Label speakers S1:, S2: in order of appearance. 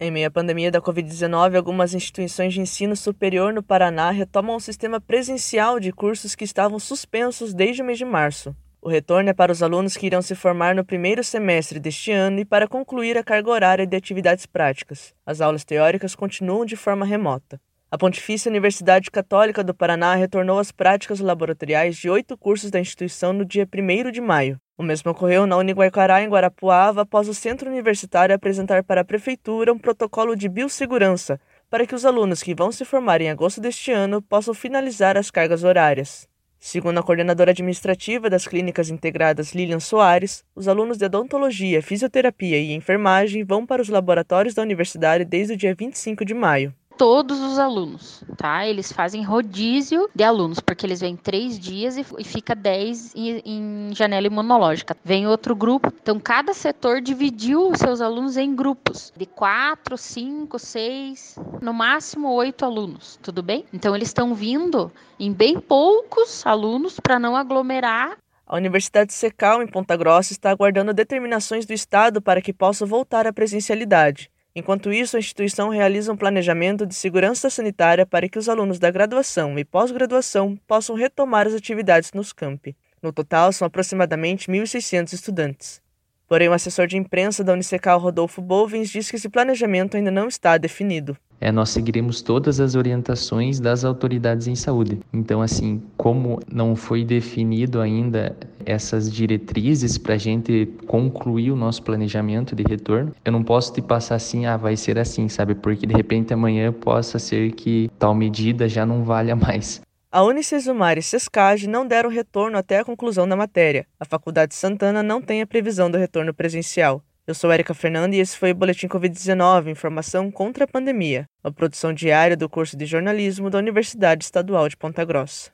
S1: Em meio à pandemia da Covid-19, algumas instituições de ensino superior no Paraná retomam o sistema presencial de cursos que estavam suspensos desde o mês de março. O retorno é para os alunos que irão se formar no primeiro semestre deste ano e para concluir a carga horária de atividades práticas. As aulas teóricas continuam de forma remota. A Pontifícia Universidade Católica do Paraná retornou às práticas laboratoriais de oito cursos da instituição no dia 1 de maio. O mesmo ocorreu na Uniguaicará, em Guarapuava, após o centro universitário apresentar para a prefeitura um protocolo de biossegurança para que os alunos que vão se formar em agosto deste ano possam finalizar as cargas horárias. Segundo a coordenadora administrativa das clínicas integradas Lilian Soares, os alunos de odontologia, fisioterapia e enfermagem vão para os laboratórios da universidade desde o dia 25 de maio
S2: todos os alunos, tá? Eles fazem rodízio de alunos, porque eles vêm três dias e, e fica dez em, em, janela imunológica. Vem outro grupo, então cada setor dividiu os seus alunos em grupos de quatro, cinco, seis, no máximo oito alunos, tudo bem? Então eles estão vindo em bem poucos alunos para não aglomerar
S1: a Universidade Secal, em Ponta Grossa, está aguardando determinações do Estado para que possa voltar à presencialidade. Enquanto isso, a instituição realiza um planejamento de segurança sanitária para que os alunos da graduação e pós-graduação possam retomar as atividades nos campi. No total, são aproximadamente 1.600 estudantes. Porém, o assessor de imprensa da Unicecal, Rodolfo Bolvens, diz que esse planejamento ainda não está definido
S3: é, nós seguiremos todas as orientações das autoridades em saúde. Então, assim, como não foi definido ainda essas diretrizes para a gente concluir o nosso planejamento de retorno, eu não posso te passar assim, ah, vai ser assim, sabe? Porque de repente amanhã possa ser que tal medida já não valha mais.
S1: A Unicesumar e Sescage não deram retorno até a conclusão da matéria. A Faculdade Santana não tem a previsão do retorno presencial. Eu sou Erika Fernanda e esse foi o Boletim Covid-19, informação contra a pandemia, a produção diária do curso de jornalismo da Universidade Estadual de Ponta Grossa.